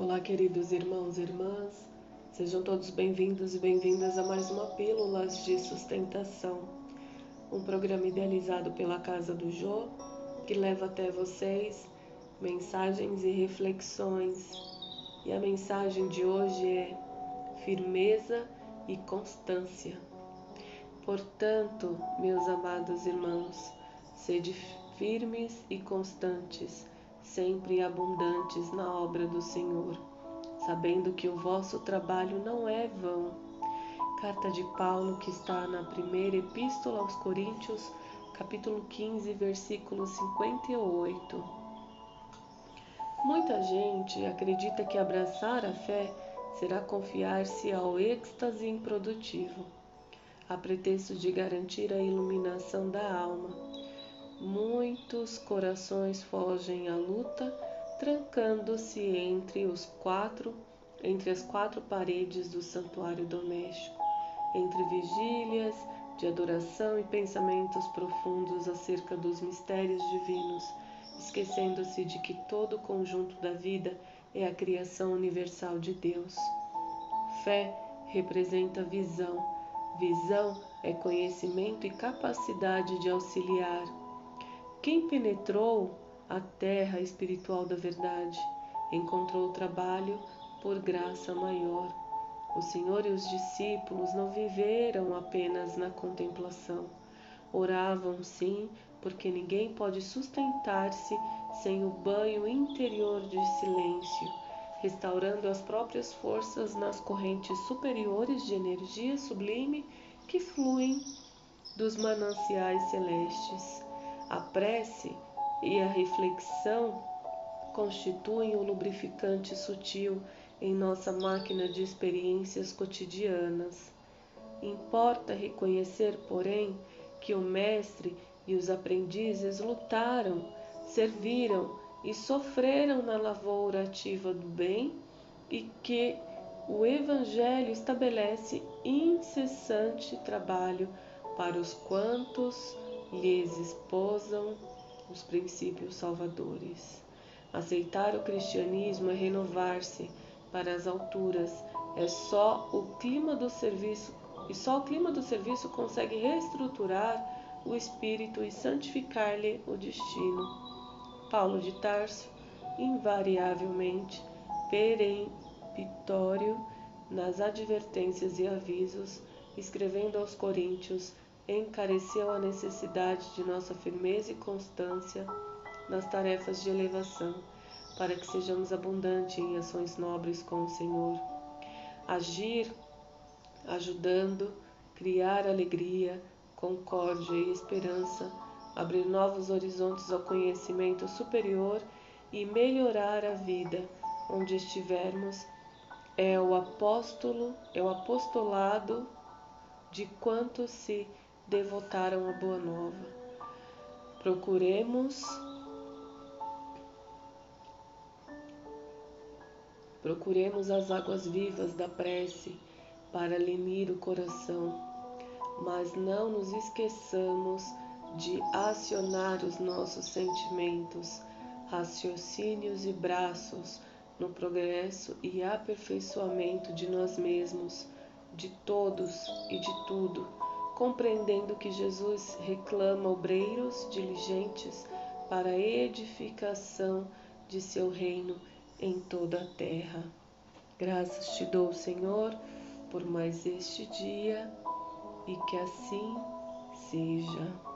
Olá, queridos irmãos e irmãs, sejam todos bem-vindos e bem-vindas a mais uma Pílulas de Sustentação, um programa idealizado pela Casa do Jô que leva até vocês mensagens e reflexões. E a mensagem de hoje é firmeza e constância. Portanto, meus amados irmãos, sede firmes e constantes sempre abundantes na obra do Senhor, sabendo que o vosso trabalho não é vão. Carta de Paulo, que está na primeira epístola aos Coríntios, capítulo 15, versículo 58. Muita gente acredita que abraçar a fé será confiar-se ao êxtase improdutivo, a pretexto de garantir a iluminação da alma muitos corações fogem à luta, trancando-se entre os quatro, entre as quatro paredes do santuário doméstico, entre vigílias de adoração e pensamentos profundos acerca dos mistérios divinos, esquecendo-se de que todo o conjunto da vida é a criação universal de Deus. Fé representa visão. Visão é conhecimento e capacidade de auxiliar, quem penetrou a terra espiritual da verdade encontrou trabalho por graça maior. O Senhor e os discípulos não viveram apenas na contemplação. Oravam sim, porque ninguém pode sustentar-se sem o banho interior de silêncio, restaurando as próprias forças nas correntes superiores de energia sublime que fluem dos mananciais celestes. A prece e a reflexão constituem o um lubrificante sutil em nossa máquina de experiências cotidianas. Importa reconhecer, porém, que o Mestre e os aprendizes lutaram, serviram e sofreram na lavoura ativa do bem e que o Evangelho estabelece incessante trabalho para os quantos lhes esposam os princípios salvadores. Aceitar o cristianismo é renovar-se para as alturas. É só o clima do serviço e só o clima do serviço consegue reestruturar o espírito e santificar-lhe o destino. Paulo de Tarso, invariavelmente peremptório nas advertências e avisos, escrevendo aos Coríntios, encareceu a necessidade de nossa firmeza e constância nas tarefas de elevação, para que sejamos abundantes em ações nobres com o Senhor. Agir ajudando, criar alegria, concórdia e esperança, abrir novos horizontes ao conhecimento superior e melhorar a vida onde estivermos é o apóstolo, é o apostolado de quantos se devotaram a boa nova. Procuremos Procuremos as águas vivas da prece para lenir o coração, mas não nos esqueçamos de acionar os nossos sentimentos, raciocínios e braços no progresso e aperfeiçoamento de nós mesmos, de todos e de tudo compreendendo que Jesus reclama obreiros diligentes para a edificação de seu reino em toda a terra. Graças te dou, Senhor, por mais este dia e que assim seja.